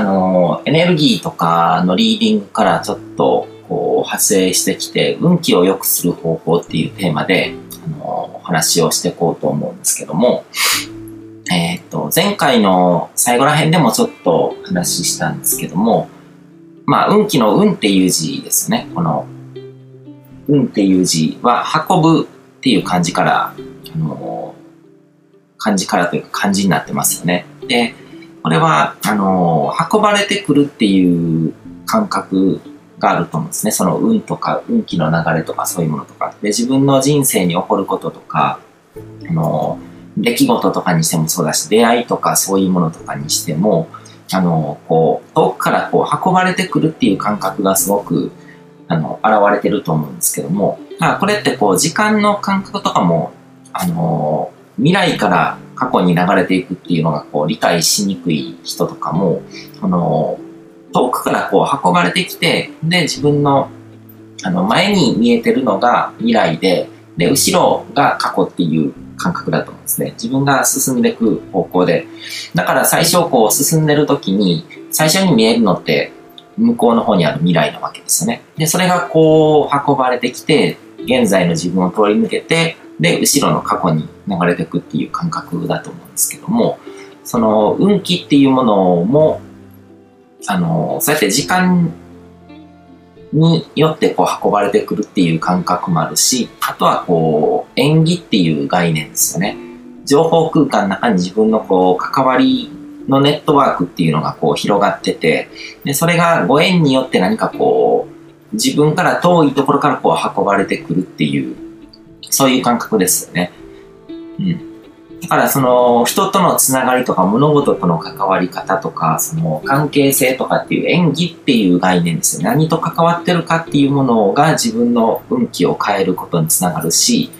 あの、エネルギーとかのリーディングからちょっと、こう、派生してきて、運気を良くする方法っていうテーマで、あの、お話をしていこうと思うんですけども、えっ、と、前回の最後ら辺でもちょっと話したんですけども、まあ、運気の運っていう字ですね。この、運っていう字は、運ぶっていう漢字から、あの、漢字からというか漢字になってますよね。で、これは、あの、運ばれてくるっていう感覚があると思うんですね。その運とか、運気の流れとかそういうものとか。で、自分の人生に起こることとか、あの、出来事とかにしてもそうだし、出会いとかそういうものとかにしても、あの、こう、遠くからこう運ばれてくるっていう感覚がすごく、あの、現れてると思うんですけども、まあ、これってこう、時間の感覚とかも、あの、未来から過去に流れていくっていうのがこう理解しにくい人とかも、あの、遠くからこう運ばれてきて、で、自分のあの前に見えてるのが未来で、で、後ろが過去っていう感覚だと思うんですね。自分が進んでいく方向で。だから最初こう進んでる時に、最初に見えるのって向こうの方にある未来なわけですよね。で、それがこう運ばれてきて、現在の自分を通り抜けて、で、後ろの過去に流れていくっていう感覚だと思うんですけども、その運気っていうものも、あの、そうやって時間によってこう運ばれてくるっていう感覚もあるし、あとはこう、縁起っていう概念ですよね。情報空間の中に自分のこう、関わりのネットワークっていうのがこう広がってて、で、それがご縁によって何かこう、自分から遠いところからこう運ばれてくるっていうそういう感覚ですよね。うん。だからその人とのつながりとか物事との関わり方とかその関係性とかっていう演技っていう概念ですよ。何と関わってるかっていうものが自分の運気を変えることにつながるし、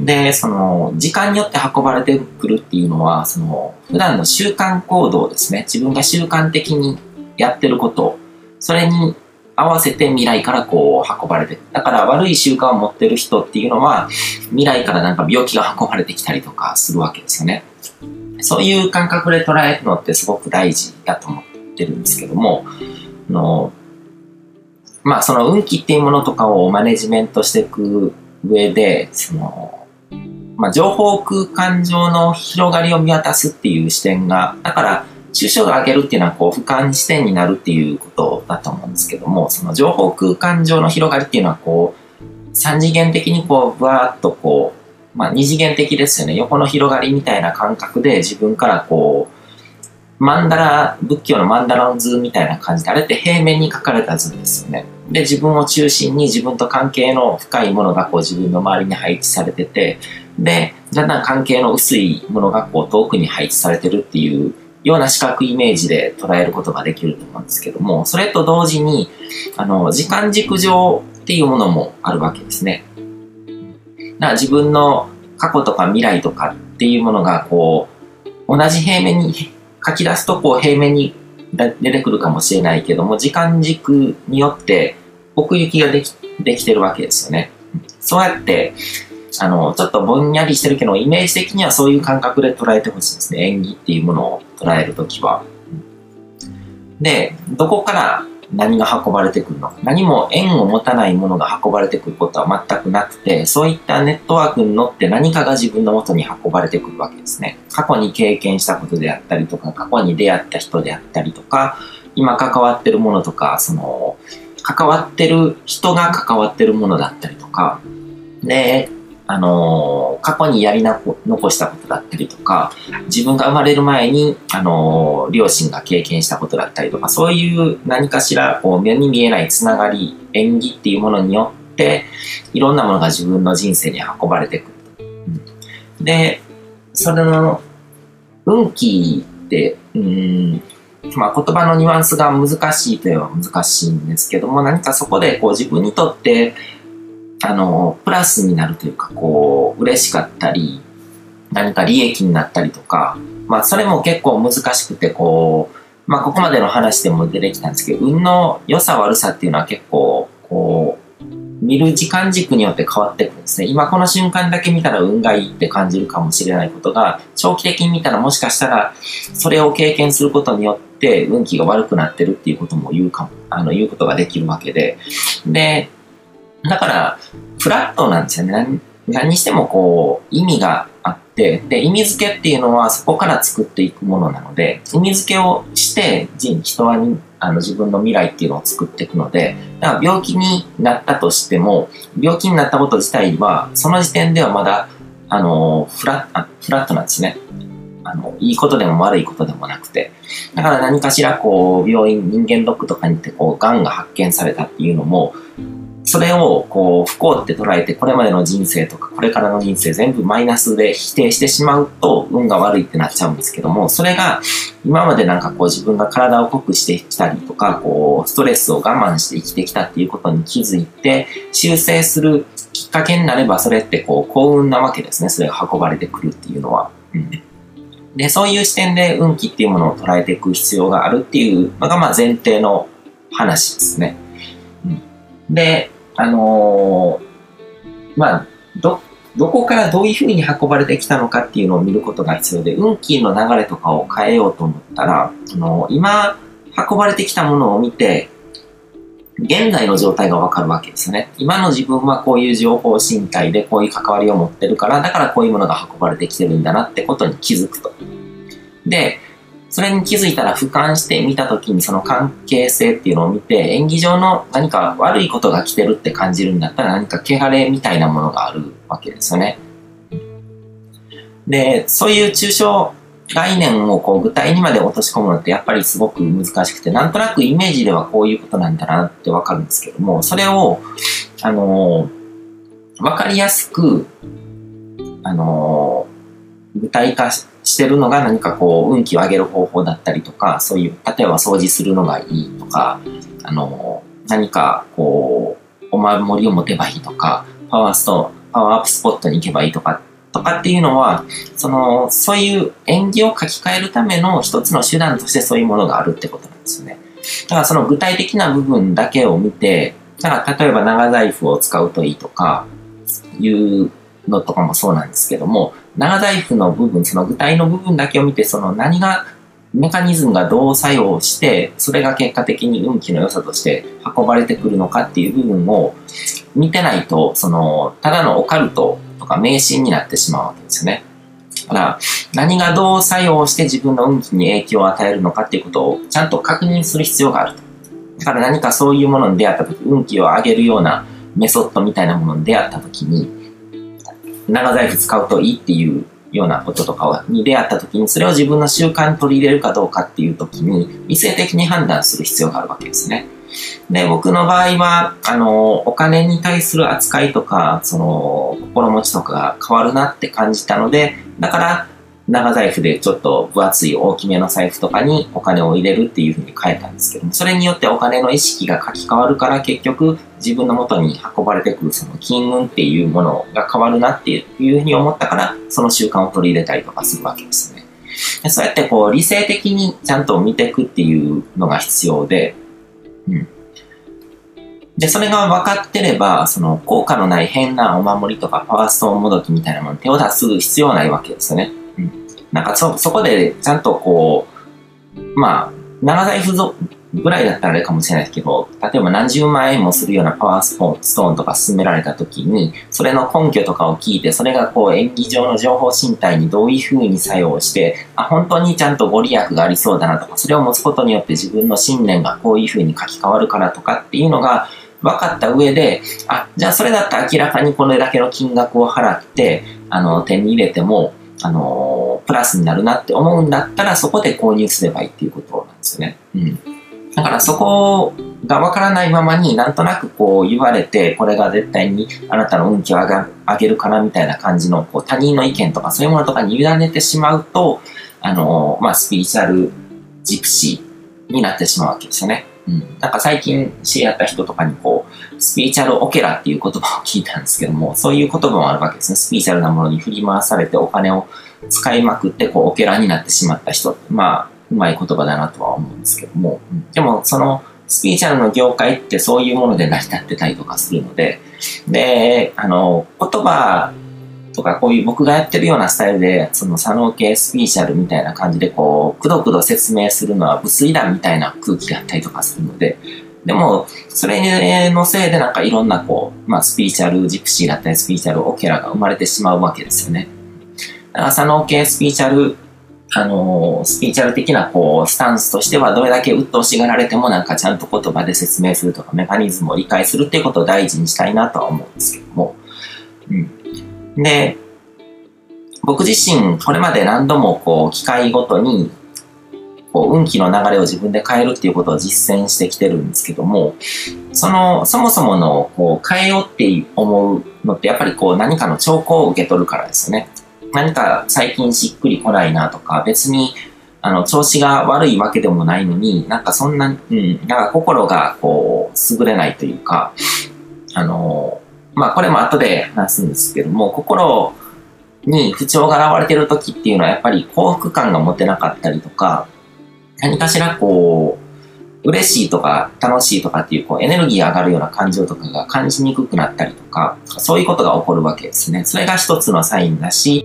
で、その時間によって運ばれてくるっていうのはその普段の習慣行動ですね。自分が習慣的にやってること、それに合わせて未来からこう運ばれてだから悪い習慣を持ってる人っていうのは未来からなんか病気が運ばれてきたりとかするわけですよね。そういう感覚で捉えるのってすごく大事だと思ってるんですけども、あのまあその運気っていうものとかをマネジメントしていく上で、その、まあ情報空間上の広がりを見渡すっていう視点が、だから抽象度を上げるっていうのはこう俯瞰視点になるっていうことだと思うんですけども、その情報空間上の広がりっていうのはこう、三次元的にこう、ぶわーっとこう、まあ二次元的ですよね。横の広がりみたいな感覚で自分からこう、マンダラ、仏教のマンダラの図みたいな感じで、あれって平面に描かれた図ですよね。で、自分を中心に自分と関係の深いものがこう自分の周りに配置されてて、で、だんだん関係の薄いものがこう遠くに配置されてるっていうような視覚イメージで捉えることができると思うんですけども、それと同時に、あの、時間軸上っていうものもあるわけですね。だから自分の過去とか未来とかっていうものが、こう、同じ平面に書き出すと、こう、平面に出てくるかもしれないけども、時間軸によって奥行きができできてるわけですよね。そうやって、あの、ちょっとぼんやりしてるけど、イメージ的にはそういう感覚で捉えてほしいですね。演技っていうものを捉えるときは。で、どこから何が運ばれてくるのか。何も縁を持たないものが運ばれてくることは全くなくて、そういったネットワークに乗って何かが自分の元に運ばれてくるわけですね。過去に経験したことであったりとか、過去に出会った人であったりとか、今関わってるものとか、その、関わってる人が関わってるものだったりとか、で、あの、過去にやりな残したことだったりとか、自分が生まれる前に、あの、両親が経験したことだったりとか、そういう何かしら、こう、目に見えないつながり、演技っていうものによって、いろんなものが自分の人生に運ばれてくる。うん、で、それの、運気って、うん、まあ、言葉のニュアンスが難しいといえば難しいんですけども、何かそこでこう自分にとって、あの、プラスになるというか、こう、嬉しかったり、何か利益になったりとか、まあ、それも結構難しくて、こう、まあ、ここまでの話でも出てきたんですけど、運の良さ悪さっていうのは結構、こう、見る時間軸によって変わってくるんですね。今この瞬間だけ見たら運がいいって感じるかもしれないことが、長期的に見たらもしかしたら、それを経験することによっって運気が悪くなってるっていうことも言うかも、あの、言うことができるわけで。で、だから、フラットなんですよね。何にしてもこう、意味があって、で、意味付けっていうのはそこから作っていくものなので、意味付けをして、人はあの自分の未来っていうのを作っていくので、だから病気になったとしても、病気になったこと自体は、その時点ではまだ、あの、フラッ、フラットなんですね。あの、いいことでも悪いことでもなくて。だから何かしらこう、病院、人間ドックとかに行ってこう、癌が発見されたっていうのも、それをこう不幸って捉えてこれまでの人生とかこれからの人生全部マイナスで否定してしまうと運が悪いってなっちゃうんですけどもそれが今までなんかこう自分が体を濃くしてきたりとかこうストレスを我慢して生きてきたっていうことに気づいて修正するきっかけになればそれってこう幸運なわけですねそれが運ばれてくるっていうのは。で、そういう視点で運気っていうものを捉えていく必要があるっていうのが、まあ前提の話ですね。で、あのー、まあ、ど、どこからどういうふうに運ばれてきたのかっていうのを見ることが必要で、運気の流れとかを変えようと思ったら、あのー、今、運ばれてきたものを見て、現在の状態がわかるわけですよね。今の自分はこういう情報身体でこういう関わりを持ってるから、だからこういうものが運ばれてきてるんだなってことに気づくと。で、それに気づいたら俯瞰してみたときにその関係性っていうのを見て、演技上の何か悪いことが来てるって感じるんだったら何か汚れみたいなものがあるわけですよね。で、そういう抽象概念をこう具体にまで落とし込むのってやっぱりすごく難しくて、なんとなくイメージではこういうことなんだなってわかるんですけども、それを、あのわかりやすく、あの具体化ししてるのが何かこう運気を上げる方法だったりとか、そういう、例えば掃除するのがいいとか、あの、何かこう、お守りを持てばいいとか、パワーストーンパワーアップスポットに行けばいいとか、とかっていうのは、その、そういう縁起を書き換えるための一つの手段としてそういうものがあるってことなんですよね。だからその具体的な部分だけを見て、だから例えば長財布を使うといいとか、いうのとかもそうなんですけども、長財布の部分、その具体の部分だけを見て、その何が、メカニズムがどう作用して、それが結果的に運気の良さとして運ばれてくるのかっていう部分を見てないと、その、ただのオカルトとか迷信になってしまうわけですよね。だから、何がどう作用して自分の運気に影響を与えるのかっていうことをちゃんと確認する必要があると。だから何かそういうものに出会った時、運気を上げるようなメソッドみたいなものに出会った時に、長財布使うといいっていうようなこととかに出会った時に、それを自分の習慣に取り入れるかどうかっていう時に、理性的に判断する必要があるわけですね。で、僕の場合は、あの、お金に対する扱いとか、その、心持ちとかが変わるなって感じたので、だから、長財布でちょっと分厚い大きめの財布とかにお金を入れるっていうふうに変えたんですけども、それによってお金の意識が書き換わるから結局自分の元に運ばれてくるその金運っていうものが変わるなっていうふうに思ったから、その習慣を取り入れたりとかするわけですね。でそうやってこう理性的にちゃんと見ていくっていうのが必要で、うん。で、それが分かってれば、その効果のない変なお守りとかパワーストーンもどきみたいなものに手を出す必要ないわけですよね。なんかそ、そこでちゃんとこう、まあ、長財布ぐらいだったらあれかもしれないですけど、例えば何十万円もするようなパワーストーンとか進められた時に、それの根拠とかを聞いて、それがこう演技上の情報身体にどういう風に作用して、あ、本当にちゃんとご利益がありそうだなとか、それを持つことによって自分の信念がこういう風に書き換わるからとかっていうのが分かった上で、あ、じゃあそれだったら明らかにこれだけの金額を払って、あの、手に入れても、あの、プラスになるなって思うんだったら、そこで購入すればいいっていうことなんですよね。うん。だからそこがわからないままになんとなくこう言われて、これが絶対にあなたの運気を上げるからみたいな感じのこう他人の意見とかそういうものとかに委ねてしまうと、あの、まあ、スピリチュアルジプシーになってしまうわけですよね。うん。なんか最近知り合った人とかにこう、スピリチュアルオケラっていう言葉を聞いたんですけども、そういう言葉もあるわけですね。スピリチュアルなものに振り回されてお金を使いまくって、こう、オケラになってしまった人。まあ、うまい言葉だなとは思うんですけども、でもその、スピリチュアルの業界ってそういうもので成り立ってたりとかするので、で、あの、言葉とか、こういう僕がやってるようなスタイルで、その左脳系スピーチャルみたいな感じで、こう、くどくど説明するのは物理だみたいな空気だったりとかするので、でも、それのせいでなんかいろんなこう、まあスピーチャルジプシーだったりスピーチャルオケラが生まれてしまうわけですよね。だから左脳系スピーチャル、あのー、スピーチャル的なこう、スタンスとしてはどれだけ鬱陶しがられてもなんかちゃんと言葉で説明するとかメカニズムを理解するっていうことを大事にしたいなとは思うんですけども。うん。で、僕自身、これまで何度もこう、機会ごとに、こう、運気の流れを自分で変えるっていうことを実践してきてるんですけども、その、そもそもの、こう、変えようって思うのって、やっぱりこう、何かの兆候を受け取るからですよね。何か最近しっくりこないなとか、別に、あの、調子が悪いわけでもないのに、なんかそんな、うん、なんか心がこう、優れないというか、あの、まあこれも後で話すんですけども、心に不調が現れてる時っていうのはやっぱり幸福感が持てなかったりとか、何かしらこう、嬉しいとか楽しいとかっていうこうエネルギー上がるような感情とかが感じにくくなったりとか、そういうことが起こるわけですね。それが一つのサインだし、